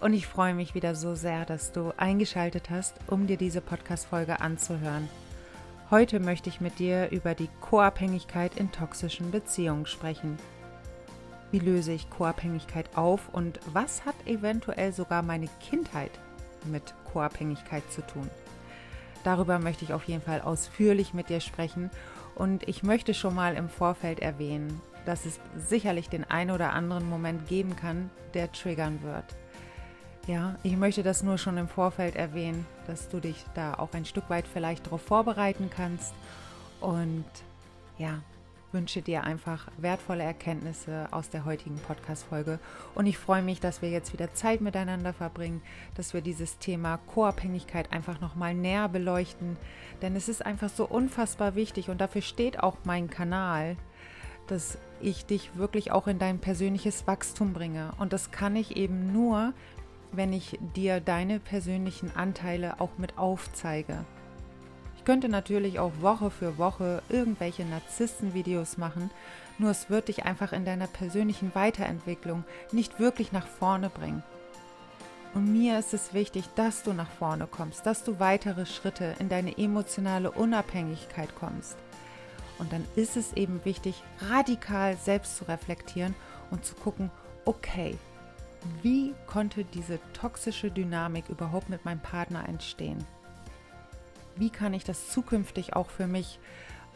Und ich freue mich wieder so sehr, dass du eingeschaltet hast, um dir diese Podcast-Folge anzuhören. Heute möchte ich mit dir über die Co-Abhängigkeit in toxischen Beziehungen sprechen. Wie löse ich Co-Abhängigkeit auf und was hat eventuell sogar meine Kindheit mit Co-Abhängigkeit zu tun? Darüber möchte ich auf jeden Fall ausführlich mit dir sprechen und ich möchte schon mal im Vorfeld erwähnen, dass es sicherlich den einen oder anderen Moment geben kann, der triggern wird. Ja, ich möchte das nur schon im Vorfeld erwähnen, dass du dich da auch ein Stück weit vielleicht darauf vorbereiten kannst und ja, wünsche dir einfach wertvolle Erkenntnisse aus der heutigen Podcast-Folge. Und ich freue mich, dass wir jetzt wieder Zeit miteinander verbringen, dass wir dieses Thema Co-Abhängigkeit einfach nochmal näher beleuchten. Denn es ist einfach so unfassbar wichtig und dafür steht auch mein Kanal, dass ich dich wirklich auch in dein persönliches Wachstum bringe. Und das kann ich eben nur, wenn ich dir deine persönlichen Anteile auch mit aufzeige. Ich könnte natürlich auch Woche für Woche irgendwelche Narzissten-Videos machen, nur es wird dich einfach in deiner persönlichen Weiterentwicklung nicht wirklich nach vorne bringen. Und mir ist es wichtig, dass du nach vorne kommst, dass du weitere Schritte in deine emotionale Unabhängigkeit kommst. Und dann ist es eben wichtig, radikal selbst zu reflektieren und zu gucken, okay, wie konnte diese toxische Dynamik überhaupt mit meinem Partner entstehen? Wie kann ich das zukünftig auch für mich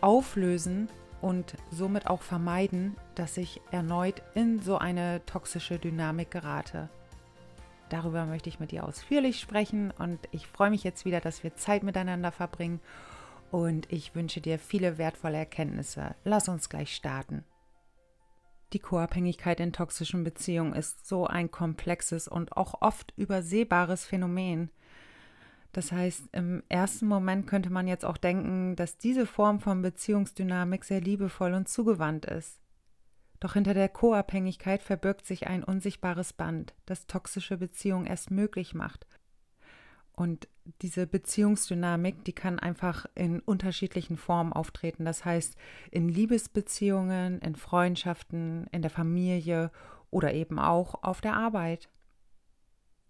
auflösen und somit auch vermeiden, dass ich erneut in so eine toxische Dynamik gerate? Darüber möchte ich mit dir ausführlich sprechen und ich freue mich jetzt wieder, dass wir Zeit miteinander verbringen und ich wünsche dir viele wertvolle Erkenntnisse. Lass uns gleich starten. Die Co-Abhängigkeit in toxischen Beziehungen ist so ein komplexes und auch oft übersehbares Phänomen. Das heißt, im ersten Moment könnte man jetzt auch denken, dass diese Form von Beziehungsdynamik sehr liebevoll und zugewandt ist. Doch hinter der Co-Abhängigkeit verbirgt sich ein unsichtbares Band, das toxische Beziehungen erst möglich macht und diese Beziehungsdynamik, die kann einfach in unterschiedlichen Formen auftreten. Das heißt, in Liebesbeziehungen, in Freundschaften, in der Familie oder eben auch auf der Arbeit.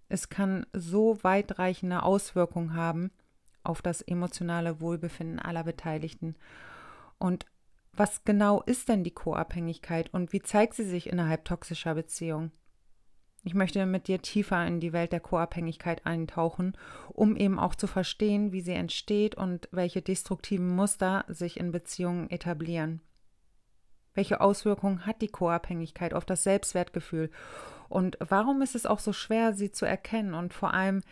Es kann so weitreichende Auswirkungen haben auf das emotionale Wohlbefinden aller Beteiligten. Und was genau ist denn die Co-Abhängigkeit und wie zeigt sie sich innerhalb toxischer Beziehungen? Ich möchte mit dir tiefer in die Welt der Co-Abhängigkeit eintauchen, um eben auch zu verstehen, wie sie entsteht und welche destruktiven Muster sich in Beziehungen etablieren. Welche Auswirkungen hat die Co-Abhängigkeit auf das Selbstwertgefühl? Und warum ist es auch so schwer, sie zu erkennen? Und vor allem,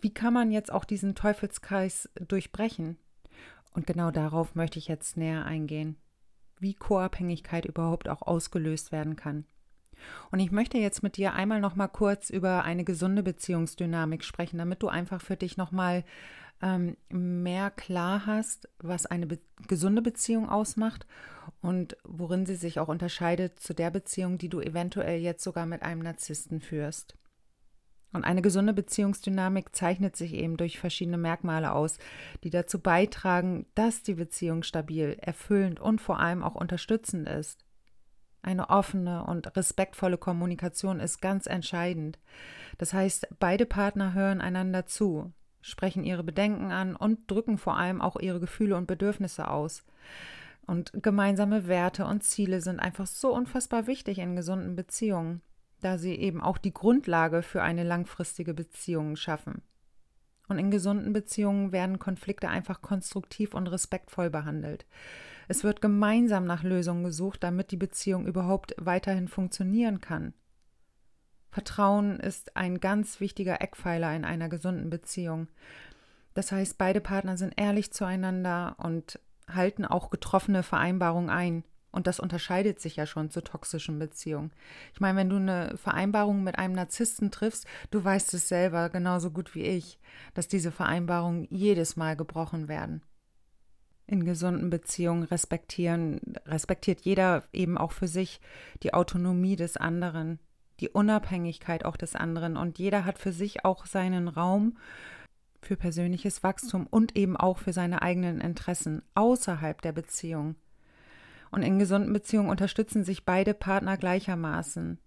wie kann man jetzt auch diesen Teufelskreis durchbrechen? Und genau darauf möchte ich jetzt näher eingehen, wie Co-Abhängigkeit überhaupt auch ausgelöst werden kann. Und ich möchte jetzt mit dir einmal noch mal kurz über eine gesunde Beziehungsdynamik sprechen, damit du einfach für dich noch mal ähm, mehr klar hast, was eine be gesunde Beziehung ausmacht und worin sie sich auch unterscheidet zu der Beziehung, die du eventuell jetzt sogar mit einem Narzissten führst. Und eine gesunde Beziehungsdynamik zeichnet sich eben durch verschiedene Merkmale aus, die dazu beitragen, dass die Beziehung stabil, erfüllend und vor allem auch unterstützend ist. Eine offene und respektvolle Kommunikation ist ganz entscheidend. Das heißt, beide Partner hören einander zu, sprechen ihre Bedenken an und drücken vor allem auch ihre Gefühle und Bedürfnisse aus. Und gemeinsame Werte und Ziele sind einfach so unfassbar wichtig in gesunden Beziehungen, da sie eben auch die Grundlage für eine langfristige Beziehung schaffen. Und in gesunden Beziehungen werden Konflikte einfach konstruktiv und respektvoll behandelt. Es wird gemeinsam nach Lösungen gesucht, damit die Beziehung überhaupt weiterhin funktionieren kann. Vertrauen ist ein ganz wichtiger Eckpfeiler in einer gesunden Beziehung. Das heißt, beide Partner sind ehrlich zueinander und halten auch getroffene Vereinbarungen ein. Und das unterscheidet sich ja schon zu toxischen Beziehungen. Ich meine, wenn du eine Vereinbarung mit einem Narzissten triffst, du weißt es selber genauso gut wie ich, dass diese Vereinbarungen jedes Mal gebrochen werden. In gesunden Beziehungen respektieren, respektiert jeder eben auch für sich die Autonomie des anderen, die Unabhängigkeit auch des anderen und jeder hat für sich auch seinen Raum für persönliches Wachstum und eben auch für seine eigenen Interessen außerhalb der Beziehung. Und in gesunden Beziehungen unterstützen sich beide Partner gleichermaßen.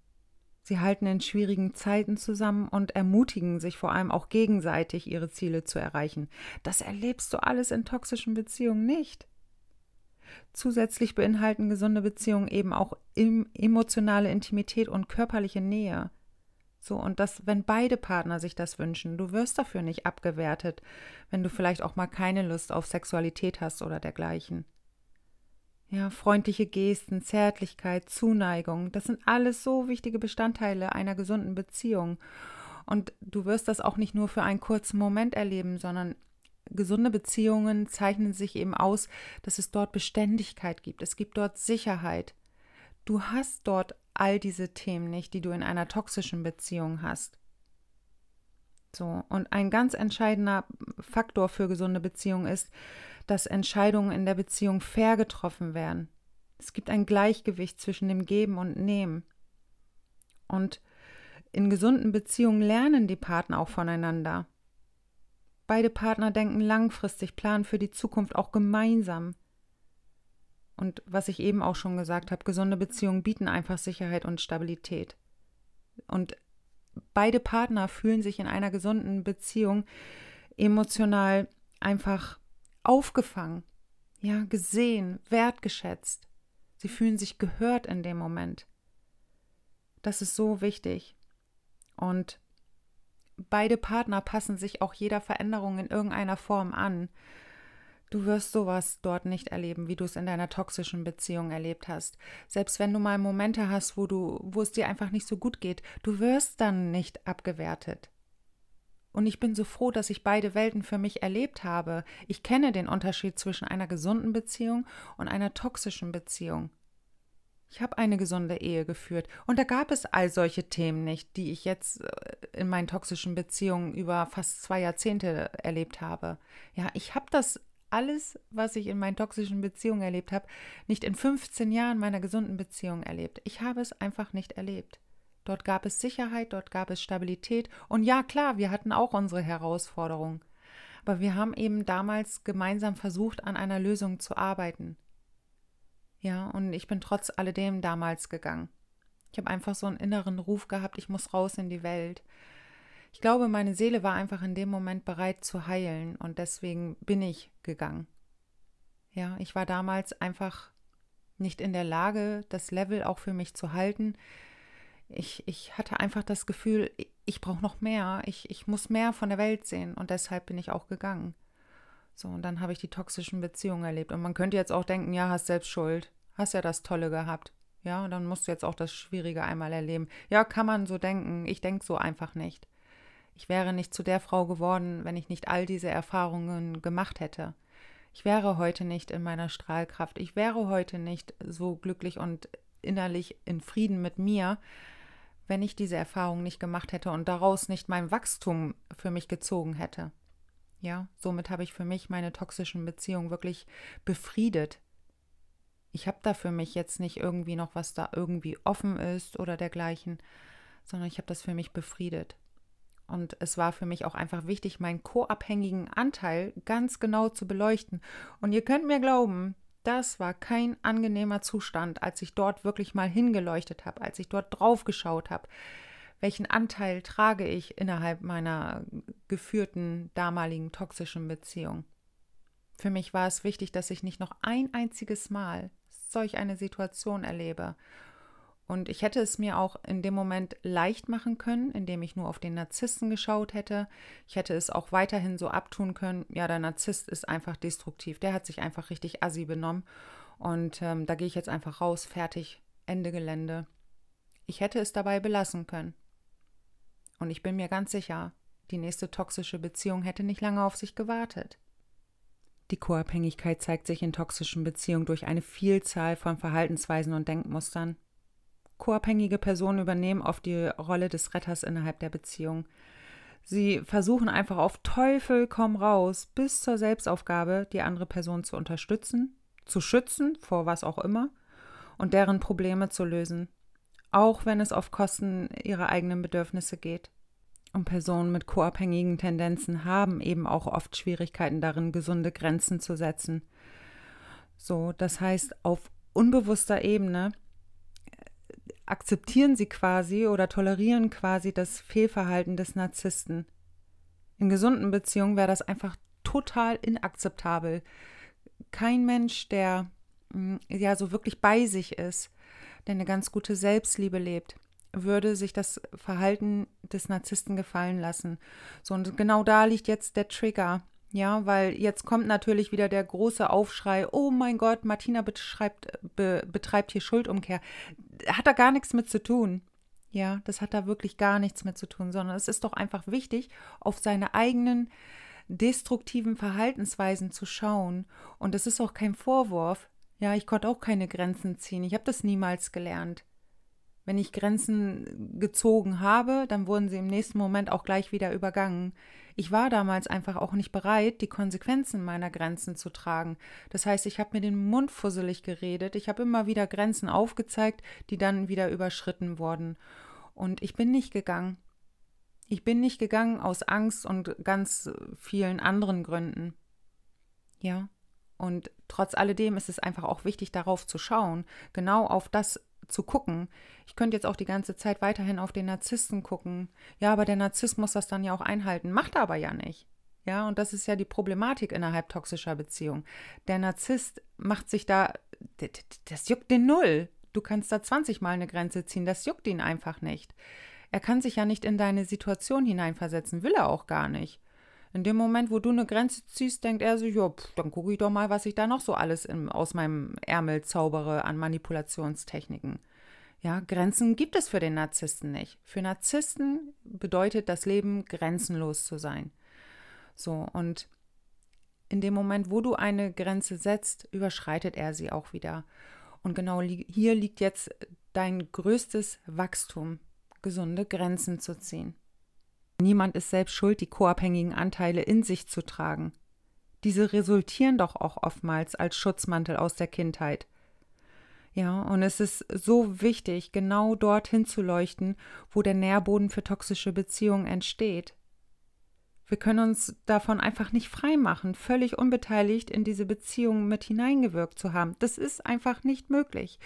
Sie halten in schwierigen Zeiten zusammen und ermutigen sich vor allem auch gegenseitig, ihre Ziele zu erreichen. Das erlebst du alles in toxischen Beziehungen nicht. Zusätzlich beinhalten gesunde Beziehungen eben auch emotionale Intimität und körperliche Nähe. So, und das, wenn beide Partner sich das wünschen, du wirst dafür nicht abgewertet, wenn du vielleicht auch mal keine Lust auf Sexualität hast oder dergleichen. Ja, freundliche Gesten, Zärtlichkeit, Zuneigung, das sind alles so wichtige Bestandteile einer gesunden Beziehung. Und du wirst das auch nicht nur für einen kurzen Moment erleben, sondern gesunde Beziehungen zeichnen sich eben aus, dass es dort Beständigkeit gibt. Es gibt dort Sicherheit. Du hast dort all diese Themen nicht, die du in einer toxischen Beziehung hast. So, und ein ganz entscheidender Faktor für gesunde Beziehungen ist, dass Entscheidungen in der Beziehung fair getroffen werden. Es gibt ein Gleichgewicht zwischen dem Geben und Nehmen. Und in gesunden Beziehungen lernen die Partner auch voneinander. Beide Partner denken langfristig, planen für die Zukunft auch gemeinsam. Und was ich eben auch schon gesagt habe, gesunde Beziehungen bieten einfach Sicherheit und Stabilität. Und beide Partner fühlen sich in einer gesunden Beziehung emotional einfach aufgefangen, ja, gesehen, wertgeschätzt. Sie fühlen sich gehört in dem Moment. Das ist so wichtig. Und beide Partner passen sich auch jeder Veränderung in irgendeiner Form an. Du wirst sowas dort nicht erleben, wie du es in deiner toxischen Beziehung erlebt hast. Selbst wenn du mal Momente hast, wo du, wo es dir einfach nicht so gut geht, du wirst dann nicht abgewertet. Und ich bin so froh, dass ich beide Welten für mich erlebt habe. Ich kenne den Unterschied zwischen einer gesunden Beziehung und einer toxischen Beziehung. Ich habe eine gesunde Ehe geführt und da gab es all solche Themen nicht, die ich jetzt äh, in meinen toxischen Beziehungen über fast zwei Jahrzehnte erlebt habe. Ja, ich habe das alles, was ich in meinen toxischen Beziehungen erlebt habe, nicht in 15 Jahren meiner gesunden Beziehung erlebt. Ich habe es einfach nicht erlebt. Dort gab es Sicherheit, dort gab es Stabilität. Und ja, klar, wir hatten auch unsere Herausforderungen. Aber wir haben eben damals gemeinsam versucht, an einer Lösung zu arbeiten. Ja, und ich bin trotz alledem damals gegangen. Ich habe einfach so einen inneren Ruf gehabt, ich muss raus in die Welt. Ich glaube, meine Seele war einfach in dem Moment bereit zu heilen und deswegen bin ich gegangen. Ja, ich war damals einfach nicht in der Lage, das Level auch für mich zu halten. Ich, ich hatte einfach das Gefühl, ich brauche noch mehr, ich, ich muss mehr von der Welt sehen und deshalb bin ich auch gegangen. So, und dann habe ich die toxischen Beziehungen erlebt. Und man könnte jetzt auch denken, ja, hast selbst Schuld, hast ja das Tolle gehabt. Ja, und dann musst du jetzt auch das Schwierige einmal erleben. Ja, kann man so denken. Ich denke so einfach nicht. Ich wäre nicht zu der Frau geworden, wenn ich nicht all diese Erfahrungen gemacht hätte. Ich wäre heute nicht in meiner Strahlkraft. Ich wäre heute nicht so glücklich und innerlich in Frieden mit mir, wenn ich diese Erfahrung nicht gemacht hätte und daraus nicht mein Wachstum für mich gezogen hätte. Ja, somit habe ich für mich meine toxischen Beziehungen wirklich befriedet. Ich habe da für mich jetzt nicht irgendwie noch was da irgendwie offen ist oder dergleichen, sondern ich habe das für mich befriedet. Und es war für mich auch einfach wichtig, meinen co-abhängigen Anteil ganz genau zu beleuchten. Und ihr könnt mir glauben, das war kein angenehmer Zustand, als ich dort wirklich mal hingeleuchtet habe, als ich dort drauf geschaut habe. Welchen Anteil trage ich innerhalb meiner geführten damaligen toxischen Beziehung? Für mich war es wichtig, dass ich nicht noch ein einziges Mal solch eine Situation erlebe und ich hätte es mir auch in dem Moment leicht machen können, indem ich nur auf den Narzissten geschaut hätte. Ich hätte es auch weiterhin so abtun können, ja, der Narzisst ist einfach destruktiv, der hat sich einfach richtig assi benommen. Und ähm, da gehe ich jetzt einfach raus, fertig, Ende Gelände. Ich hätte es dabei belassen können. Und ich bin mir ganz sicher, die nächste toxische Beziehung hätte nicht lange auf sich gewartet. Die Co-Abhängigkeit zeigt sich in toxischen Beziehungen durch eine Vielzahl von Verhaltensweisen und Denkmustern. Co-abhängige Personen übernehmen oft die Rolle des Retters innerhalb der Beziehung. Sie versuchen einfach auf Teufel komm raus bis zur Selbstaufgabe, die andere Person zu unterstützen, zu schützen, vor was auch immer, und deren Probleme zu lösen, auch wenn es auf Kosten ihrer eigenen Bedürfnisse geht. Und Personen mit co-abhängigen Tendenzen haben eben auch oft Schwierigkeiten darin, gesunde Grenzen zu setzen. So, das heißt, auf unbewusster Ebene akzeptieren sie quasi oder tolerieren quasi das Fehlverhalten des Narzissten. In gesunden Beziehungen wäre das einfach total inakzeptabel. Kein Mensch, der mm, ja so wirklich bei sich ist, der eine ganz gute Selbstliebe lebt, würde sich das Verhalten des Narzissten gefallen lassen. So, und genau da liegt jetzt der Trigger. Ja, weil jetzt kommt natürlich wieder der große Aufschrei, oh mein Gott, Martina betreibt, be, betreibt hier Schuldumkehr. Hat da gar nichts mit zu tun. Ja, das hat da wirklich gar nichts mit zu tun, sondern es ist doch einfach wichtig, auf seine eigenen destruktiven Verhaltensweisen zu schauen. Und das ist auch kein Vorwurf. Ja, ich konnte auch keine Grenzen ziehen. Ich habe das niemals gelernt. Wenn ich Grenzen gezogen habe, dann wurden sie im nächsten Moment auch gleich wieder übergangen. Ich war damals einfach auch nicht bereit, die Konsequenzen meiner Grenzen zu tragen. Das heißt, ich habe mir den Mund fusselig geredet, ich habe immer wieder Grenzen aufgezeigt, die dann wieder überschritten wurden. Und ich bin nicht gegangen. Ich bin nicht gegangen aus Angst und ganz vielen anderen Gründen. Ja. Und trotz alledem ist es einfach auch wichtig, darauf zu schauen, genau auf das zu gucken. Ich könnte jetzt auch die ganze Zeit weiterhin auf den Narzissten gucken. Ja, aber der Narzisst muss das dann ja auch einhalten. Macht er aber ja nicht. Ja, und das ist ja die Problematik innerhalb toxischer Beziehungen. Der Narzisst macht sich da, das juckt den Null. Du kannst da 20 Mal eine Grenze ziehen, das juckt ihn einfach nicht. Er kann sich ja nicht in deine Situation hineinversetzen, will er auch gar nicht. In dem Moment, wo du eine Grenze ziehst, denkt er so, ja, dann gucke ich doch mal, was ich da noch so alles im, aus meinem Ärmel zaubere an Manipulationstechniken. Ja, Grenzen gibt es für den Narzissten nicht. Für Narzissten bedeutet das Leben grenzenlos zu sein. So, und in dem Moment, wo du eine Grenze setzt, überschreitet er sie auch wieder. Und genau hier liegt jetzt dein größtes Wachstum, gesunde Grenzen zu ziehen. Niemand ist selbst schuld, die koabhängigen Anteile in sich zu tragen. Diese resultieren doch auch oftmals als Schutzmantel aus der Kindheit. Ja, und es ist so wichtig, genau dorthin zu leuchten, wo der Nährboden für toxische Beziehungen entsteht. Wir können uns davon einfach nicht freimachen, völlig unbeteiligt in diese Beziehung mit hineingewirkt zu haben. Das ist einfach nicht möglich.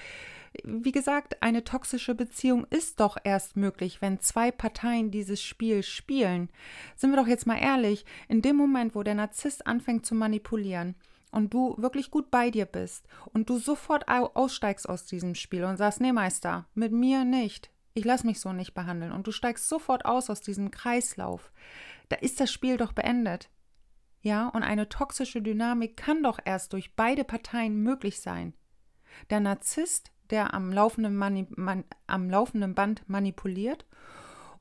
Wie gesagt, eine toxische Beziehung ist doch erst möglich, wenn zwei Parteien dieses Spiel spielen. Sind wir doch jetzt mal ehrlich, in dem Moment, wo der Narzisst anfängt zu manipulieren, und du wirklich gut bei dir bist und du sofort aussteigst aus diesem Spiel und sagst, nee Meister, mit mir nicht, ich lasse mich so nicht behandeln und du steigst sofort aus aus diesem Kreislauf, da ist das Spiel doch beendet. Ja, und eine toxische Dynamik kann doch erst durch beide Parteien möglich sein. Der Narzisst der am laufenden, Mani man, am laufenden Band manipuliert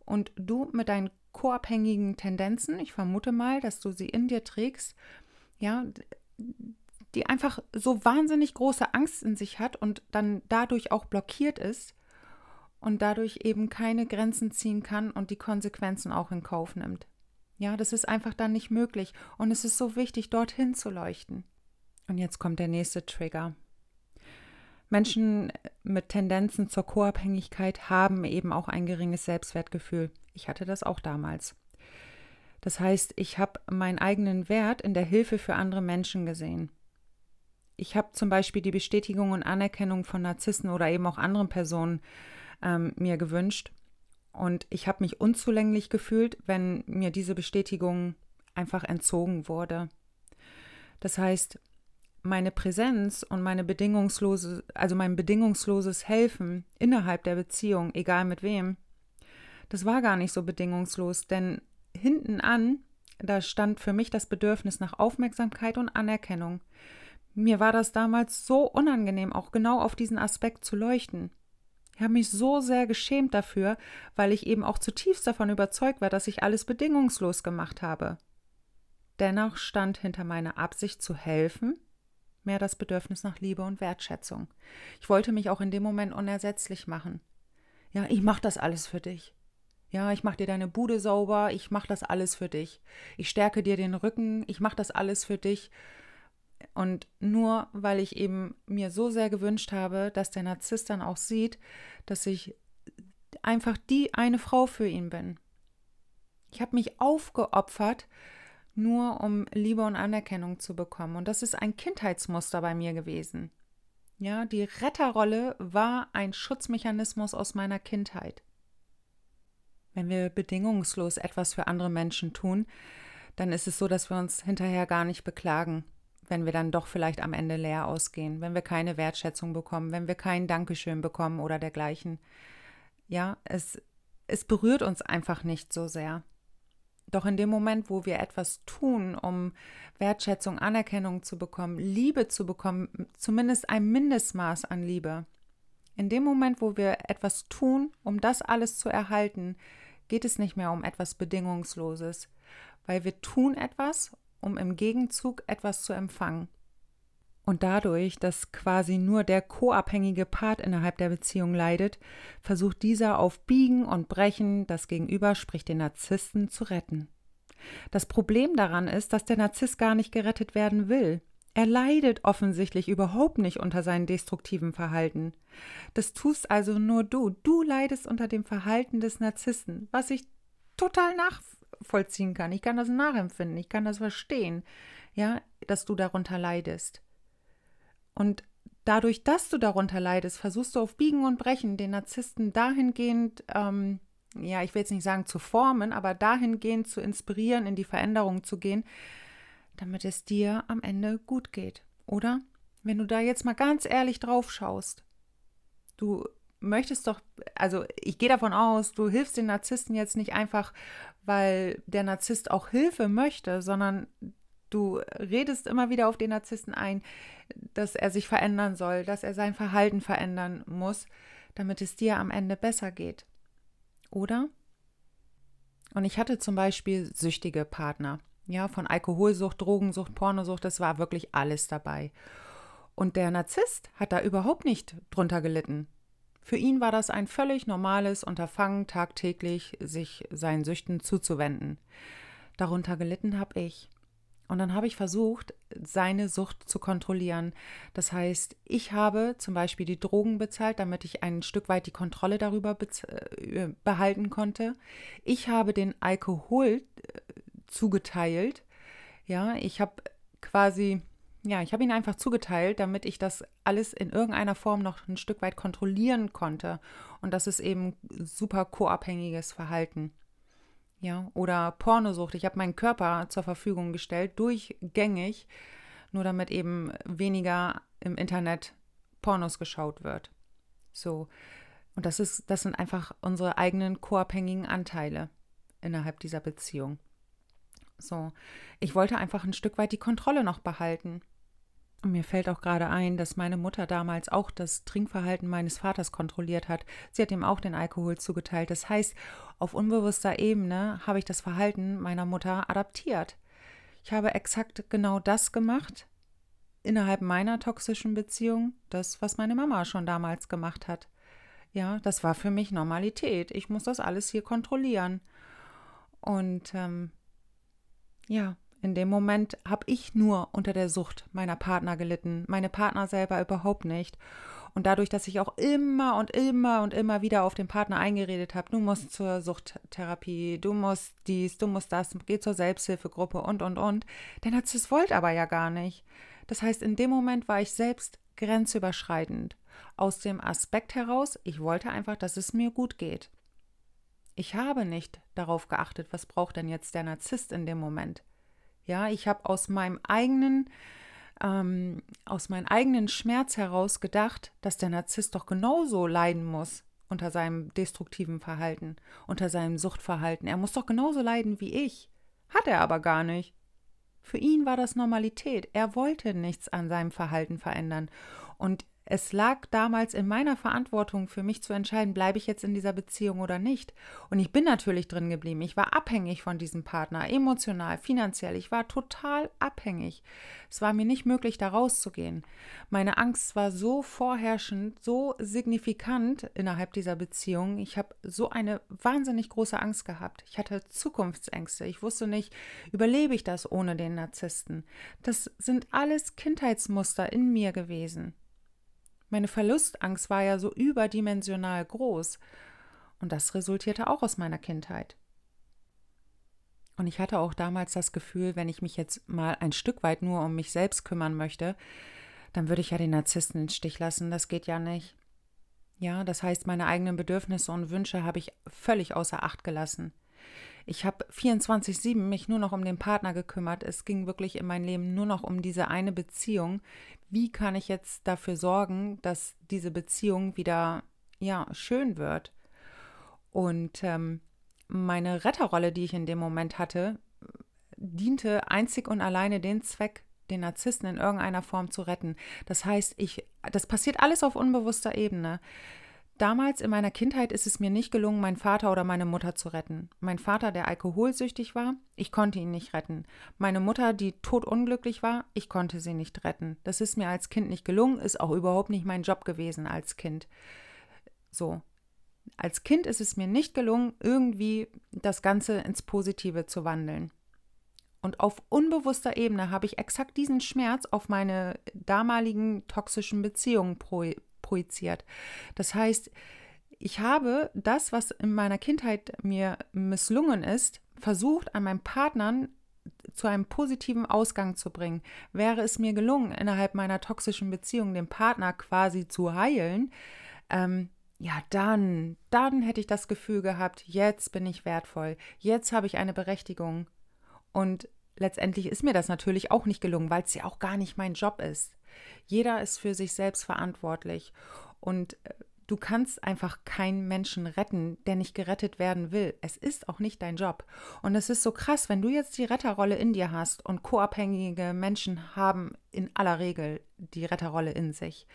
und du mit deinen koabhängigen Tendenzen, ich vermute mal, dass du sie in dir trägst, ja, die einfach so wahnsinnig große Angst in sich hat und dann dadurch auch blockiert ist und dadurch eben keine Grenzen ziehen kann und die Konsequenzen auch in Kauf nimmt. Ja, das ist einfach dann nicht möglich und es ist so wichtig, dorthin zu leuchten. Und jetzt kommt der nächste Trigger. Menschen mit Tendenzen zur Co-Abhängigkeit haben eben auch ein geringes Selbstwertgefühl. Ich hatte das auch damals. Das heißt, ich habe meinen eigenen Wert in der Hilfe für andere Menschen gesehen. Ich habe zum Beispiel die Bestätigung und Anerkennung von Narzissten oder eben auch anderen Personen ähm, mir gewünscht. Und ich habe mich unzulänglich gefühlt, wenn mir diese Bestätigung einfach entzogen wurde. Das heißt, meine Präsenz und meine bedingungslose, also mein bedingungsloses Helfen innerhalb der Beziehung, egal mit wem, das war gar nicht so bedingungslos, denn hinten an, da stand für mich das Bedürfnis nach Aufmerksamkeit und Anerkennung. Mir war das damals so unangenehm, auch genau auf diesen Aspekt zu leuchten. Ich habe mich so sehr geschämt dafür, weil ich eben auch zutiefst davon überzeugt war, dass ich alles bedingungslos gemacht habe. Dennoch stand hinter meiner Absicht zu helfen mehr das Bedürfnis nach Liebe und Wertschätzung. Ich wollte mich auch in dem Moment unersetzlich machen. Ja, ich mache das alles für dich. Ja, ich mache dir deine Bude sauber, ich mache das alles für dich. Ich stärke dir den Rücken, ich mache das alles für dich. Und nur weil ich eben mir so sehr gewünscht habe, dass der Narzisst dann auch sieht, dass ich einfach die eine Frau für ihn bin. Ich habe mich aufgeopfert, nur um Liebe und Anerkennung zu bekommen. Und das ist ein Kindheitsmuster bei mir gewesen. Ja, die Retterrolle war ein Schutzmechanismus aus meiner Kindheit. Wenn wir bedingungslos etwas für andere Menschen tun, dann ist es so, dass wir uns hinterher gar nicht beklagen, wenn wir dann doch vielleicht am Ende leer ausgehen, wenn wir keine Wertschätzung bekommen, wenn wir kein Dankeschön bekommen oder dergleichen. Ja, es, es berührt uns einfach nicht so sehr. Doch in dem Moment, wo wir etwas tun, um Wertschätzung, Anerkennung zu bekommen, Liebe zu bekommen, zumindest ein Mindestmaß an Liebe, in dem Moment, wo wir etwas tun, um das alles zu erhalten, geht es nicht mehr um etwas Bedingungsloses, weil wir tun etwas, um im Gegenzug etwas zu empfangen. Und dadurch, dass quasi nur der co-abhängige Part innerhalb der Beziehung leidet, versucht dieser auf Biegen und Brechen das Gegenüber, sprich den Narzissten, zu retten. Das Problem daran ist, dass der Narzisst gar nicht gerettet werden will. Er leidet offensichtlich überhaupt nicht unter seinem destruktiven Verhalten. Das tust also nur du. Du leidest unter dem Verhalten des Narzissten, was ich total nachvollziehen kann. Ich kann das nachempfinden, ich kann das verstehen, ja, dass du darunter leidest. Und dadurch, dass du darunter leidest, versuchst du auf Biegen und Brechen den Narzissten dahingehend, ähm, ja, ich will jetzt nicht sagen zu formen, aber dahingehend zu inspirieren, in die Veränderung zu gehen, damit es dir am Ende gut geht, oder? Wenn du da jetzt mal ganz ehrlich drauf schaust, du möchtest doch, also ich gehe davon aus, du hilfst den Narzissten jetzt nicht einfach, weil der Narzisst auch Hilfe möchte, sondern du redest immer wieder auf den Narzissten ein, dass er sich verändern soll, dass er sein Verhalten verändern muss, damit es dir am Ende besser geht. Oder? Und ich hatte zum Beispiel süchtige Partner. Ja, von Alkoholsucht, Drogensucht, Pornosucht, das war wirklich alles dabei. Und der Narzisst hat da überhaupt nicht drunter gelitten. Für ihn war das ein völlig normales Unterfangen, tagtäglich sich seinen Süchten zuzuwenden. Darunter gelitten habe ich. Und dann habe ich versucht, seine Sucht zu kontrollieren. Das heißt, ich habe zum Beispiel die Drogen bezahlt, damit ich ein Stück weit die Kontrolle darüber äh, behalten konnte. Ich habe den Alkohol äh, zugeteilt. Ja, ich habe quasi, ja, ich habe ihn einfach zugeteilt, damit ich das alles in irgendeiner Form noch ein Stück weit kontrollieren konnte. Und das ist eben super co-abhängiges Verhalten. Ja, oder Pornosucht. Ich habe meinen Körper zur Verfügung gestellt, durchgängig, nur damit eben weniger im Internet Pornos geschaut wird. So. Und das ist, das sind einfach unsere eigenen co-abhängigen Anteile innerhalb dieser Beziehung. So, ich wollte einfach ein Stück weit die Kontrolle noch behalten. Mir fällt auch gerade ein, dass meine Mutter damals auch das Trinkverhalten meines Vaters kontrolliert hat. Sie hat ihm auch den Alkohol zugeteilt. Das heißt, auf unbewusster Ebene habe ich das Verhalten meiner Mutter adaptiert. Ich habe exakt genau das gemacht innerhalb meiner toxischen Beziehung, das, was meine Mama schon damals gemacht hat. Ja, das war für mich Normalität. Ich muss das alles hier kontrollieren. Und ähm, ja, in dem Moment habe ich nur unter der Sucht meiner Partner gelitten, meine Partner selber überhaupt nicht. Und dadurch, dass ich auch immer und immer und immer wieder auf den Partner eingeredet habe, du musst zur Suchttherapie, du musst dies, du musst das, geh zur Selbsthilfegruppe und, und, und. Der Narzisst wollte aber ja gar nicht. Das heißt, in dem Moment war ich selbst grenzüberschreitend. Aus dem Aspekt heraus, ich wollte einfach, dass es mir gut geht. Ich habe nicht darauf geachtet, was braucht denn jetzt der Narzisst in dem Moment. Ja, ich habe aus meinem eigenen, ähm, aus meinem eigenen Schmerz heraus gedacht, dass der Narzisst doch genauso leiden muss unter seinem destruktiven Verhalten, unter seinem Suchtverhalten. Er muss doch genauso leiden wie ich. Hat er aber gar nicht. Für ihn war das Normalität. Er wollte nichts an seinem Verhalten verändern. Und es lag damals in meiner Verantwortung für mich zu entscheiden, bleibe ich jetzt in dieser Beziehung oder nicht. Und ich bin natürlich drin geblieben. Ich war abhängig von diesem Partner, emotional, finanziell. Ich war total abhängig. Es war mir nicht möglich, da rauszugehen. Meine Angst war so vorherrschend, so signifikant innerhalb dieser Beziehung. Ich habe so eine wahnsinnig große Angst gehabt. Ich hatte Zukunftsängste. Ich wusste nicht, überlebe ich das ohne den Narzissten. Das sind alles Kindheitsmuster in mir gewesen. Meine Verlustangst war ja so überdimensional groß. Und das resultierte auch aus meiner Kindheit. Und ich hatte auch damals das Gefühl, wenn ich mich jetzt mal ein Stück weit nur um mich selbst kümmern möchte, dann würde ich ja den Narzissten in den Stich lassen. Das geht ja nicht. Ja, das heißt, meine eigenen Bedürfnisse und Wünsche habe ich völlig außer Acht gelassen. Ich habe 24-7 mich nur noch um den Partner gekümmert. Es ging wirklich in meinem Leben nur noch um diese eine Beziehung. Wie kann ich jetzt dafür sorgen, dass diese Beziehung wieder ja schön wird? Und ähm, meine Retterrolle, die ich in dem Moment hatte, diente einzig und alleine den Zweck, den Narzissten in irgendeiner Form zu retten. Das heißt, ich, das passiert alles auf unbewusster Ebene. Damals in meiner Kindheit ist es mir nicht gelungen, meinen Vater oder meine Mutter zu retten. Mein Vater, der alkoholsüchtig war, ich konnte ihn nicht retten. Meine Mutter, die totunglücklich war, ich konnte sie nicht retten. Das ist mir als Kind nicht gelungen, ist auch überhaupt nicht mein Job gewesen als Kind. So. Als Kind ist es mir nicht gelungen, irgendwie das Ganze ins Positive zu wandeln. Und auf unbewusster Ebene habe ich exakt diesen Schmerz auf meine damaligen toxischen Beziehungen projiziert. Das heißt, ich habe das, was in meiner Kindheit mir misslungen ist, versucht, an meinen Partnern zu einem positiven Ausgang zu bringen. Wäre es mir gelungen, innerhalb meiner toxischen Beziehung den Partner quasi zu heilen, ähm, ja, dann, dann hätte ich das Gefühl gehabt, jetzt bin ich wertvoll, jetzt habe ich eine Berechtigung. Und letztendlich ist mir das natürlich auch nicht gelungen, weil es ja auch gar nicht mein Job ist. Jeder ist für sich selbst verantwortlich. Und äh, du kannst einfach keinen Menschen retten, der nicht gerettet werden will. Es ist auch nicht dein Job. Und es ist so krass, wenn du jetzt die Retterrolle in dir hast und co-abhängige Menschen haben in aller Regel die Retterrolle in sich.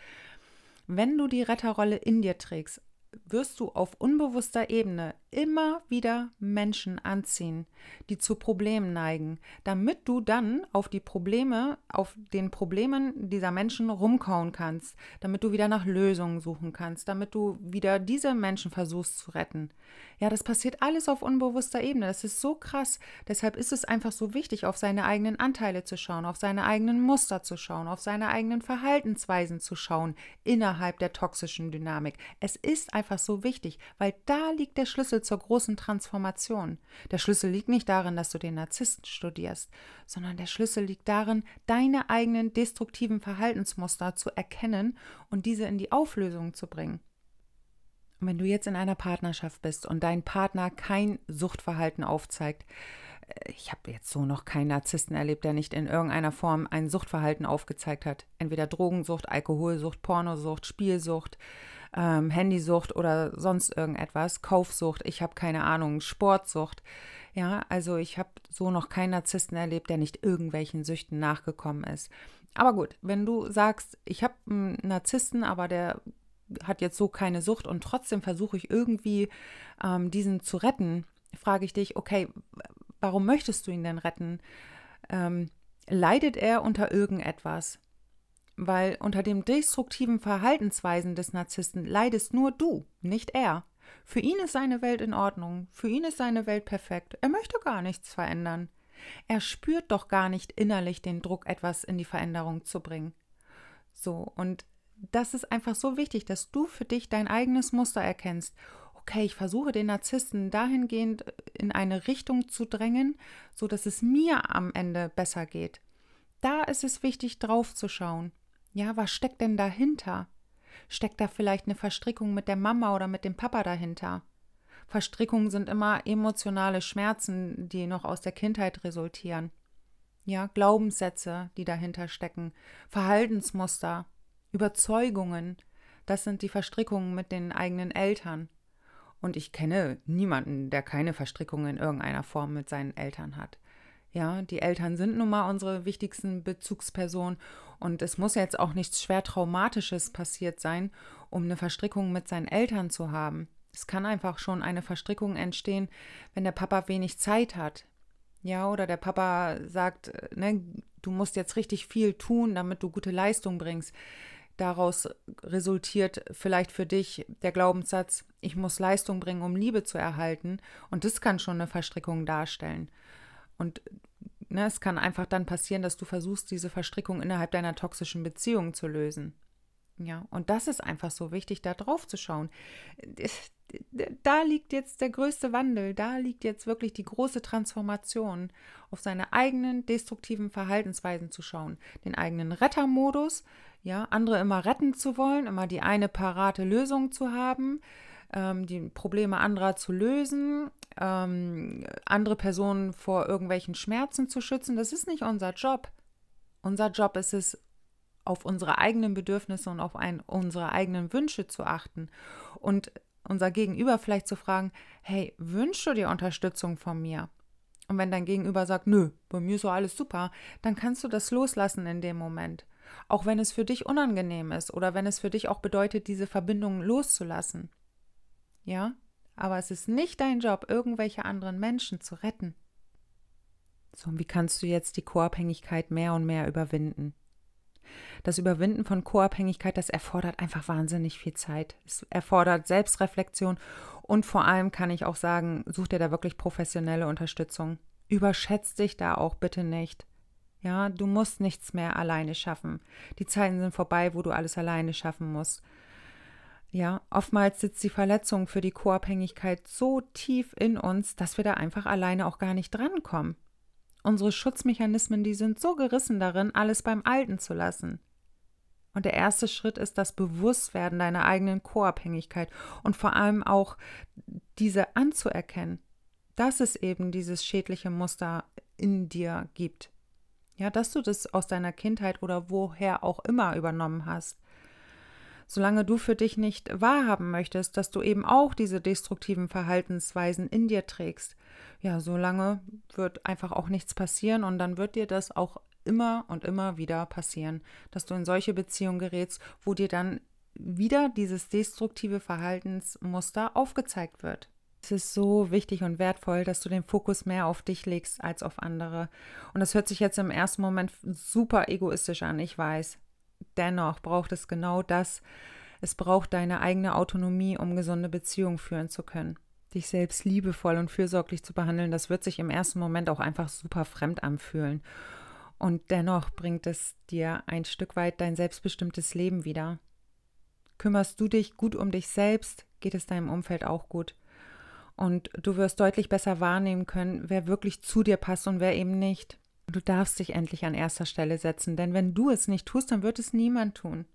Wenn du die Retterrolle in dir trägst, wirst du auf unbewusster Ebene immer wieder Menschen anziehen, die zu Problemen neigen, damit du dann auf die Probleme, auf den Problemen dieser Menschen rumkauen kannst, damit du wieder nach Lösungen suchen kannst, damit du wieder diese Menschen versuchst zu retten. Ja, das passiert alles auf unbewusster Ebene. Das ist so krass. Deshalb ist es einfach so wichtig, auf seine eigenen Anteile zu schauen, auf seine eigenen Muster zu schauen, auf seine eigenen Verhaltensweisen zu schauen innerhalb der toxischen Dynamik. Es ist einfach so wichtig, weil da liegt der Schlüssel zur großen Transformation. Der Schlüssel liegt nicht darin, dass du den Narzissten studierst, sondern der Schlüssel liegt darin, deine eigenen destruktiven Verhaltensmuster zu erkennen und diese in die Auflösung zu bringen. Und wenn du jetzt in einer Partnerschaft bist und dein Partner kein Suchtverhalten aufzeigt, äh, ich habe jetzt so noch keinen Narzissten erlebt, der nicht in irgendeiner Form ein Suchtverhalten aufgezeigt hat. Entweder Drogensucht, Alkoholsucht, Pornosucht, Spielsucht, ähm, Handysucht oder sonst irgendetwas, Kaufsucht, ich habe keine Ahnung, Sportsucht. Ja, also ich habe so noch keinen Narzissten erlebt, der nicht irgendwelchen Süchten nachgekommen ist. Aber gut, wenn du sagst, ich habe einen Narzissten, aber der hat jetzt so keine Sucht und trotzdem versuche ich irgendwie ähm, diesen zu retten, frage ich dich, okay, warum möchtest du ihn denn retten? Ähm, leidet er unter irgendetwas? Weil unter dem destruktiven Verhaltensweisen des Narzissten leidest nur du, nicht er. Für ihn ist seine Welt in Ordnung, für ihn ist seine Welt perfekt, er möchte gar nichts verändern. Er spürt doch gar nicht innerlich den Druck, etwas in die Veränderung zu bringen. So, und das ist einfach so wichtig, dass du für dich dein eigenes Muster erkennst. Okay, ich versuche den Narzissten dahingehend in eine Richtung zu drängen, so dass es mir am Ende besser geht. Da ist es wichtig, drauf zu schauen. Ja, was steckt denn dahinter? Steckt da vielleicht eine Verstrickung mit der Mama oder mit dem Papa dahinter? Verstrickungen sind immer emotionale Schmerzen, die noch aus der Kindheit resultieren. Ja, Glaubenssätze, die dahinter stecken, Verhaltensmuster, Überzeugungen, das sind die Verstrickungen mit den eigenen Eltern. Und ich kenne niemanden, der keine Verstrickungen in irgendeiner Form mit seinen Eltern hat. Ja, die Eltern sind nun mal unsere wichtigsten Bezugspersonen und es muss jetzt auch nichts schwer Traumatisches passiert sein, um eine Verstrickung mit seinen Eltern zu haben. Es kann einfach schon eine Verstrickung entstehen, wenn der Papa wenig Zeit hat. Ja, oder der Papa sagt, äh, ne, du musst jetzt richtig viel tun, damit du gute Leistung bringst. Daraus resultiert vielleicht für dich der Glaubenssatz, ich muss Leistung bringen, um Liebe zu erhalten. Und das kann schon eine Verstrickung darstellen. Und ne, es kann einfach dann passieren, dass du versuchst, diese Verstrickung innerhalb deiner toxischen Beziehung zu lösen. Ja, und das ist einfach so wichtig, da drauf zu schauen. Da liegt jetzt der größte Wandel, da liegt jetzt wirklich die große Transformation, auf seine eigenen destruktiven Verhaltensweisen zu schauen, den eigenen Rettermodus, ja, andere immer retten zu wollen, immer die eine parate Lösung zu haben, ähm, die Probleme anderer zu lösen, ähm, andere Personen vor irgendwelchen Schmerzen zu schützen. Das ist nicht unser Job. Unser Job ist es, auf unsere eigenen Bedürfnisse und auf ein, unsere eigenen Wünsche zu achten und unser Gegenüber vielleicht zu fragen, hey, wünschst du dir Unterstützung von mir? Und wenn dein Gegenüber sagt, nö, bei mir ist so alles super, dann kannst du das loslassen in dem Moment. Auch wenn es für dich unangenehm ist oder wenn es für dich auch bedeutet, diese Verbindung loszulassen. Ja, aber es ist nicht dein Job, irgendwelche anderen Menschen zu retten. So, und wie kannst du jetzt die Co-Abhängigkeit mehr und mehr überwinden? Das Überwinden von Co-Abhängigkeit, das erfordert einfach wahnsinnig viel Zeit. Es erfordert Selbstreflexion und vor allem kann ich auch sagen, such dir da wirklich professionelle Unterstützung. Überschätzt dich da auch bitte nicht. Ja, du musst nichts mehr alleine schaffen. Die Zeiten sind vorbei, wo du alles alleine schaffen musst. Ja, oftmals sitzt die Verletzung für die Co-Abhängigkeit so tief in uns, dass wir da einfach alleine auch gar nicht drankommen. Unsere Schutzmechanismen, die sind so gerissen darin, alles beim Alten zu lassen. Und der erste Schritt ist das Bewusstwerden deiner eigenen Co-Abhängigkeit und vor allem auch diese anzuerkennen, dass es eben dieses schädliche Muster in dir gibt. Ja, dass du das aus deiner Kindheit oder woher auch immer übernommen hast. Solange du für dich nicht wahrhaben möchtest, dass du eben auch diese destruktiven Verhaltensweisen in dir trägst, ja, so lange wird einfach auch nichts passieren und dann wird dir das auch immer und immer wieder passieren, dass du in solche Beziehungen gerätst, wo dir dann wieder dieses destruktive Verhaltensmuster aufgezeigt wird. Es ist so wichtig und wertvoll, dass du den Fokus mehr auf dich legst als auf andere. Und das hört sich jetzt im ersten Moment super egoistisch an, ich weiß. Dennoch braucht es genau das. Es braucht deine eigene Autonomie, um gesunde Beziehungen führen zu können dich selbst liebevoll und fürsorglich zu behandeln, das wird sich im ersten Moment auch einfach super fremd anfühlen. Und dennoch bringt es dir ein Stück weit dein selbstbestimmtes Leben wieder. Kümmerst du dich gut um dich selbst, geht es deinem Umfeld auch gut. Und du wirst deutlich besser wahrnehmen können, wer wirklich zu dir passt und wer eben nicht. Du darfst dich endlich an erster Stelle setzen, denn wenn du es nicht tust, dann wird es niemand tun.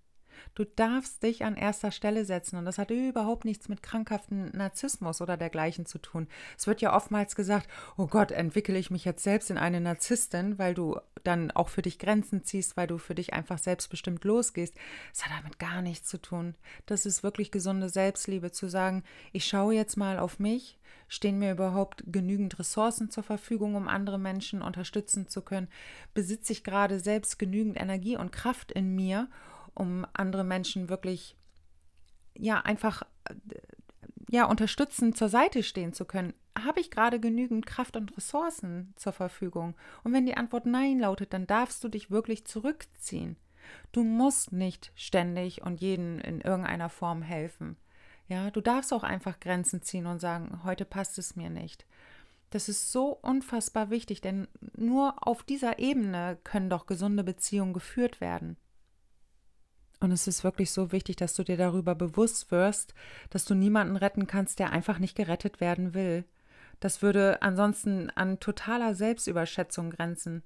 Du darfst dich an erster Stelle setzen und das hat überhaupt nichts mit krankhaften Narzissmus oder dergleichen zu tun. Es wird ja oftmals gesagt, oh Gott, entwickle ich mich jetzt selbst in eine Narzisstin, weil du dann auch für dich Grenzen ziehst, weil du für dich einfach selbstbestimmt losgehst. Es hat damit gar nichts zu tun. Das ist wirklich gesunde Selbstliebe zu sagen, ich schaue jetzt mal auf mich, stehen mir überhaupt genügend Ressourcen zur Verfügung, um andere Menschen unterstützen zu können? Besitze ich gerade selbst genügend Energie und Kraft in mir, um andere Menschen wirklich ja einfach ja unterstützend zur Seite stehen zu können. Habe ich gerade genügend Kraft und Ressourcen zur Verfügung? Und wenn die Antwort nein lautet, dann darfst du dich wirklich zurückziehen. Du musst nicht ständig und jeden in irgendeiner Form helfen. Ja, du darfst auch einfach Grenzen ziehen und sagen, heute passt es mir nicht. Das ist so unfassbar wichtig, denn nur auf dieser Ebene können doch gesunde Beziehungen geführt werden. Und es ist wirklich so wichtig, dass du dir darüber bewusst wirst, dass du niemanden retten kannst, der einfach nicht gerettet werden will. Das würde ansonsten an totaler Selbstüberschätzung grenzen.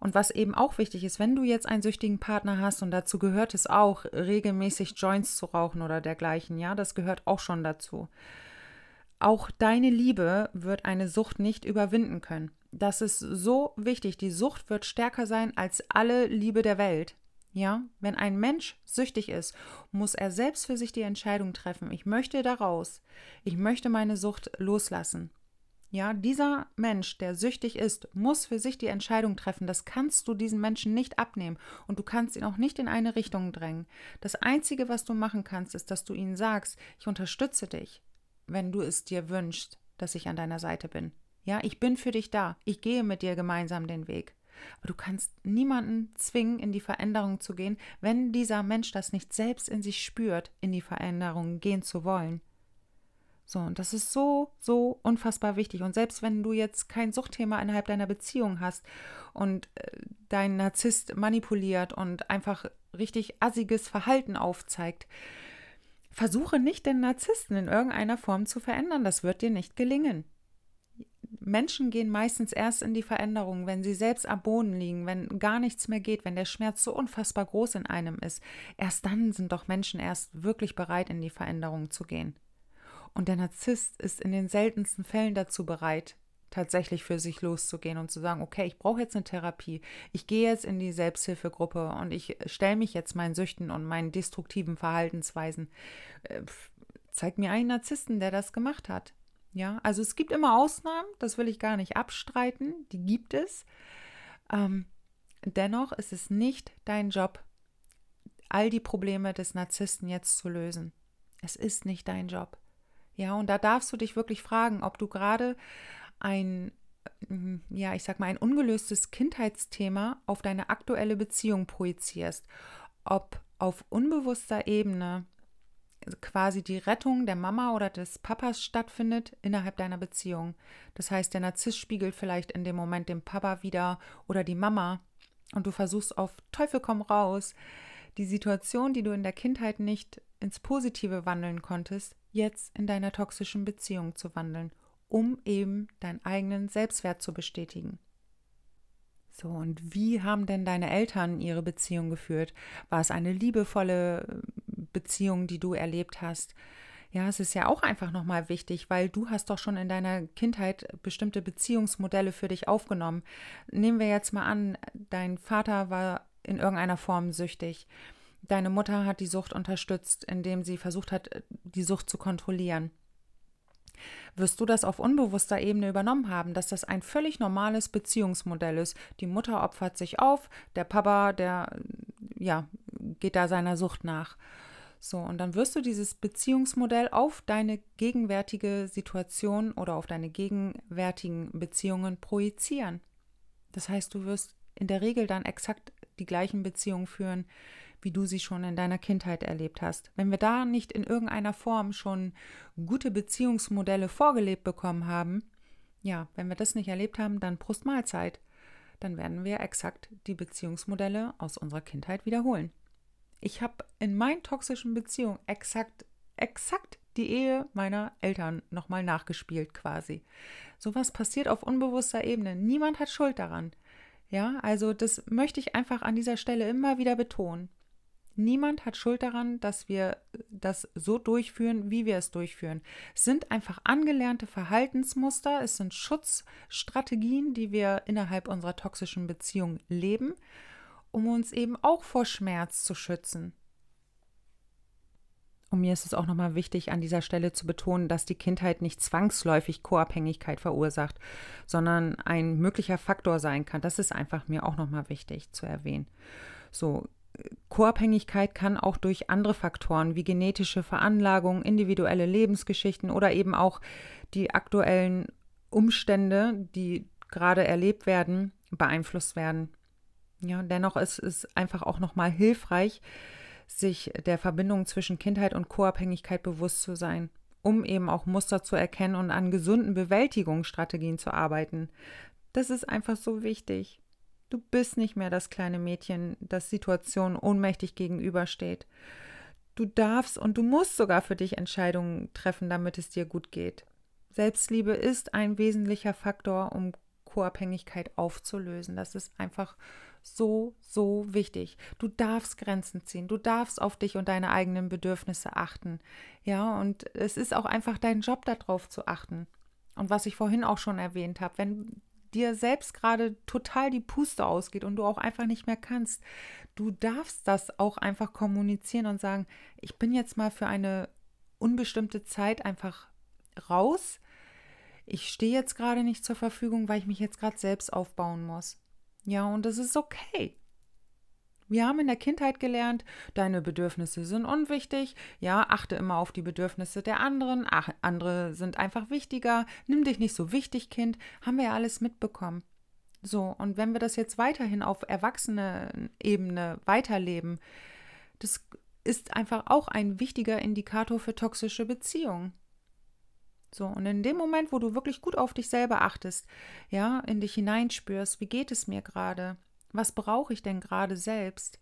Und was eben auch wichtig ist, wenn du jetzt einen süchtigen Partner hast, und dazu gehört es auch, regelmäßig Joints zu rauchen oder dergleichen, ja, das gehört auch schon dazu. Auch deine Liebe wird eine Sucht nicht überwinden können. Das ist so wichtig. Die Sucht wird stärker sein als alle Liebe der Welt. Ja, wenn ein Mensch süchtig ist, muss er selbst für sich die Entscheidung treffen, ich möchte da raus, ich möchte meine Sucht loslassen. Ja, dieser Mensch, der süchtig ist, muss für sich die Entscheidung treffen. Das kannst du diesen Menschen nicht abnehmen und du kannst ihn auch nicht in eine Richtung drängen. Das Einzige, was du machen kannst, ist, dass du ihnen sagst, ich unterstütze dich, wenn du es dir wünschst, dass ich an deiner Seite bin. Ja, ich bin für dich da. Ich gehe mit dir gemeinsam den Weg. Aber du kannst niemanden zwingen, in die Veränderung zu gehen, wenn dieser Mensch das nicht selbst in sich spürt, in die Veränderung gehen zu wollen. So, und das ist so, so unfassbar wichtig. Und selbst wenn du jetzt kein Suchtthema innerhalb deiner Beziehung hast und äh, dein Narzisst manipuliert und einfach richtig assiges Verhalten aufzeigt, versuche nicht den Narzissten in irgendeiner Form zu verändern. Das wird dir nicht gelingen. Menschen gehen meistens erst in die Veränderung, wenn sie selbst am Boden liegen, wenn gar nichts mehr geht, wenn der Schmerz so unfassbar groß in einem ist. Erst dann sind doch Menschen erst wirklich bereit, in die Veränderung zu gehen. Und der Narzisst ist in den seltensten Fällen dazu bereit, tatsächlich für sich loszugehen und zu sagen, okay, ich brauche jetzt eine Therapie, ich gehe jetzt in die Selbsthilfegruppe und ich stelle mich jetzt meinen Süchten und meinen destruktiven Verhaltensweisen. Äh, zeig mir einen Narzissten, der das gemacht hat. Ja, also es gibt immer Ausnahmen, das will ich gar nicht abstreiten, die gibt es. Ähm, dennoch ist es nicht dein Job, all die Probleme des Narzissten jetzt zu lösen. Es ist nicht dein Job. Ja, und da darfst du dich wirklich fragen, ob du gerade ein, mm, ja, ich sag mal, ein ungelöstes Kindheitsthema auf deine aktuelle Beziehung projizierst. Ob auf unbewusster Ebene quasi die Rettung der Mama oder des Papas stattfindet innerhalb deiner Beziehung. Das heißt, der Narzisst spiegelt vielleicht in dem Moment den Papa wieder oder die Mama und du versuchst auf Teufel komm raus, die Situation, die du in der Kindheit nicht ins Positive wandeln konntest, jetzt in deiner toxischen Beziehung zu wandeln, um eben deinen eigenen Selbstwert zu bestätigen. So, und wie haben denn deine Eltern ihre Beziehung geführt? War es eine liebevolle äh, Beziehung, die du erlebt hast? Ja, es ist ja auch einfach nochmal wichtig, weil du hast doch schon in deiner Kindheit bestimmte Beziehungsmodelle für dich aufgenommen. Nehmen wir jetzt mal an, dein Vater war in irgendeiner Form süchtig. Deine Mutter hat die Sucht unterstützt, indem sie versucht hat, die Sucht zu kontrollieren. Wirst du das auf unbewusster Ebene übernommen haben, dass das ein völlig normales Beziehungsmodell ist? Die Mutter opfert sich auf, der Papa, der ja, geht da seiner Sucht nach. So, und dann wirst du dieses Beziehungsmodell auf deine gegenwärtige Situation oder auf deine gegenwärtigen Beziehungen projizieren. Das heißt, du wirst in der Regel dann exakt die gleichen Beziehungen führen, wie du sie schon in deiner Kindheit erlebt hast. Wenn wir da nicht in irgendeiner Form schon gute Beziehungsmodelle vorgelebt bekommen haben, ja, wenn wir das nicht erlebt haben, dann Brustmahlzeit. Dann werden wir exakt die Beziehungsmodelle aus unserer Kindheit wiederholen. Ich habe in meinen toxischen Beziehungen exakt, exakt die Ehe meiner Eltern nochmal nachgespielt quasi. Sowas passiert auf unbewusster Ebene. Niemand hat Schuld daran. Ja, also das möchte ich einfach an dieser Stelle immer wieder betonen. Niemand hat Schuld daran, dass wir das so durchführen, wie wir es durchführen. Es sind einfach angelernte Verhaltensmuster, es sind Schutzstrategien, die wir innerhalb unserer toxischen Beziehung leben, um uns eben auch vor Schmerz zu schützen. Und mir ist es auch nochmal wichtig, an dieser Stelle zu betonen, dass die Kindheit nicht zwangsläufig Co-Abhängigkeit verursacht, sondern ein möglicher Faktor sein kann. Das ist einfach mir auch nochmal wichtig zu erwähnen. So, Co-Abhängigkeit kann auch durch andere Faktoren wie genetische Veranlagung, individuelle Lebensgeschichten oder eben auch die aktuellen Umstände, die gerade erlebt werden, beeinflusst werden. Ja, dennoch ist es einfach auch nochmal hilfreich, sich der Verbindung zwischen Kindheit und Co-Abhängigkeit bewusst zu sein, um eben auch Muster zu erkennen und an gesunden Bewältigungsstrategien zu arbeiten. Das ist einfach so wichtig. Du bist nicht mehr das kleine Mädchen, das Situationen ohnmächtig gegenübersteht. Du darfst und du musst sogar für dich Entscheidungen treffen, damit es dir gut geht. Selbstliebe ist ein wesentlicher Faktor, um Co-Abhängigkeit aufzulösen. Das ist einfach so, so wichtig. Du darfst Grenzen ziehen. Du darfst auf dich und deine eigenen Bedürfnisse achten. Ja, und es ist auch einfach dein Job, darauf zu achten. Und was ich vorhin auch schon erwähnt habe, wenn dir selbst gerade total die Puste ausgeht und du auch einfach nicht mehr kannst, du darfst das auch einfach kommunizieren und sagen, ich bin jetzt mal für eine unbestimmte Zeit einfach raus. ich stehe jetzt gerade nicht zur Verfügung, weil ich mich jetzt gerade selbst aufbauen muss. Ja, und das ist okay. Wir haben in der Kindheit gelernt, deine Bedürfnisse sind unwichtig. Ja, achte immer auf die Bedürfnisse der anderen. Ach, andere sind einfach wichtiger. Nimm dich nicht so wichtig, Kind. Haben wir ja alles mitbekommen. So, und wenn wir das jetzt weiterhin auf erwachsene Ebene weiterleben, das ist einfach auch ein wichtiger Indikator für toxische Beziehungen. So, und in dem Moment, wo du wirklich gut auf dich selber achtest, ja, in dich hineinspürst, wie geht es mir gerade? Was brauche ich denn gerade selbst?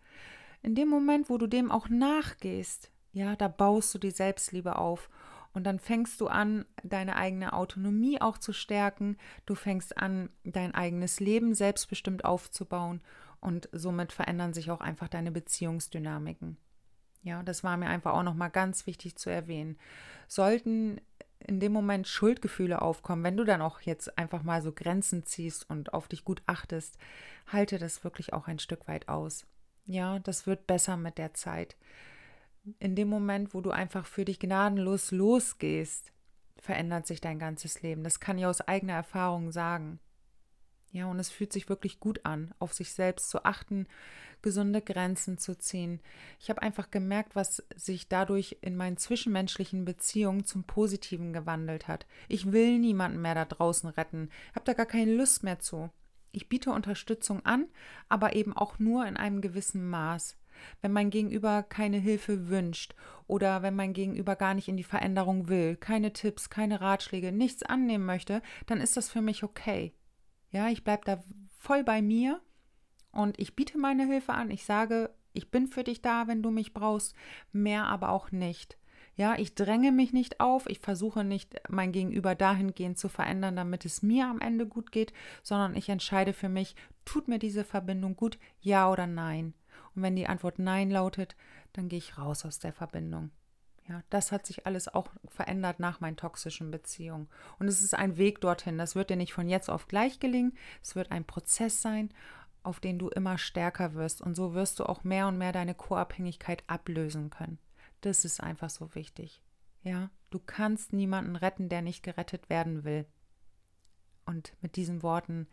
In dem Moment, wo du dem auch nachgehst, ja, da baust du die Selbstliebe auf und dann fängst du an, deine eigene Autonomie auch zu stärken. Du fängst an, dein eigenes Leben selbstbestimmt aufzubauen und somit verändern sich auch einfach deine Beziehungsdynamiken. Ja, das war mir einfach auch nochmal ganz wichtig zu erwähnen. Sollten in dem Moment Schuldgefühle aufkommen, wenn du dann auch jetzt einfach mal so Grenzen ziehst und auf dich gut achtest, halte das wirklich auch ein Stück weit aus. Ja, das wird besser mit der Zeit. In dem Moment, wo du einfach für dich gnadenlos losgehst, verändert sich dein ganzes Leben. Das kann ich aus eigener Erfahrung sagen. Ja, und es fühlt sich wirklich gut an, auf sich selbst zu achten, gesunde Grenzen zu ziehen. Ich habe einfach gemerkt, was sich dadurch in meinen zwischenmenschlichen Beziehungen zum Positiven gewandelt hat. Ich will niemanden mehr da draußen retten, habe da gar keine Lust mehr zu. Ich biete Unterstützung an, aber eben auch nur in einem gewissen Maß. Wenn mein Gegenüber keine Hilfe wünscht oder wenn mein Gegenüber gar nicht in die Veränderung will, keine Tipps, keine Ratschläge, nichts annehmen möchte, dann ist das für mich okay. Ja, ich bleibe da voll bei mir und ich biete meine Hilfe an. Ich sage, ich bin für dich da, wenn du mich brauchst, mehr aber auch nicht. Ja, ich dränge mich nicht auf, ich versuche nicht, mein Gegenüber dahingehend zu verändern, damit es mir am Ende gut geht, sondern ich entscheide für mich, tut mir diese Verbindung gut, ja oder nein. Und wenn die Antwort nein lautet, dann gehe ich raus aus der Verbindung. Ja, das hat sich alles auch verändert nach meinen toxischen Beziehungen. Und es ist ein Weg dorthin. Das wird dir nicht von jetzt auf gleich gelingen. Es wird ein Prozess sein, auf den du immer stärker wirst. Und so wirst du auch mehr und mehr deine Co-Abhängigkeit ablösen können. Das ist einfach so wichtig. Ja, du kannst niemanden retten, der nicht gerettet werden will. Und mit diesen Worten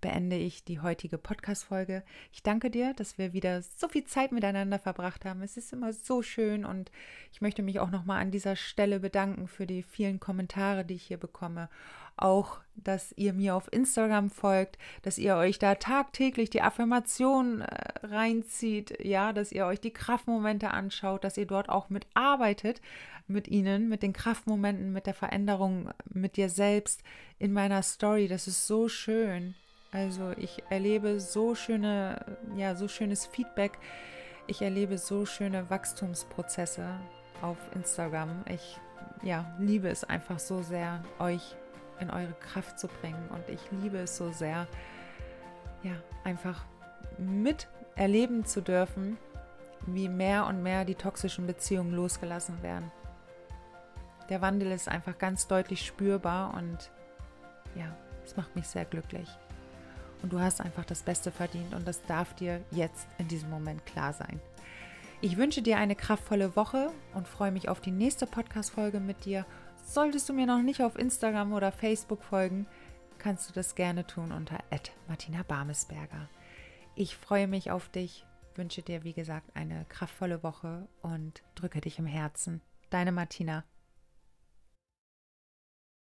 beende ich die heutige Podcast-Folge. Ich danke dir, dass wir wieder so viel Zeit miteinander verbracht haben. Es ist immer so schön und ich möchte mich auch nochmal an dieser Stelle bedanken für die vielen Kommentare, die ich hier bekomme. Auch, dass ihr mir auf Instagram folgt, dass ihr euch da tagtäglich die Affirmation äh, reinzieht, ja, dass ihr euch die Kraftmomente anschaut, dass ihr dort auch mitarbeitet mit ihnen, mit den Kraftmomenten, mit der Veränderung, mit dir selbst in meiner Story. Das ist so schön. Also ich erlebe so schöne, ja, so schönes Feedback. Ich erlebe so schöne Wachstumsprozesse auf Instagram. Ich ja, liebe es einfach so sehr, euch in eure Kraft zu bringen. Und ich liebe es so sehr, ja, einfach miterleben zu dürfen, wie mehr und mehr die toxischen Beziehungen losgelassen werden. Der Wandel ist einfach ganz deutlich spürbar und ja, es macht mich sehr glücklich. Und du hast einfach das Beste verdient und das darf dir jetzt in diesem Moment klar sein. Ich wünsche dir eine kraftvolle Woche und freue mich auf die nächste Podcast-Folge mit dir. Solltest du mir noch nicht auf Instagram oder Facebook folgen, kannst du das gerne tun unter Martina Barmesberger. Ich freue mich auf dich, wünsche dir wie gesagt eine kraftvolle Woche und drücke dich im Herzen. Deine Martina.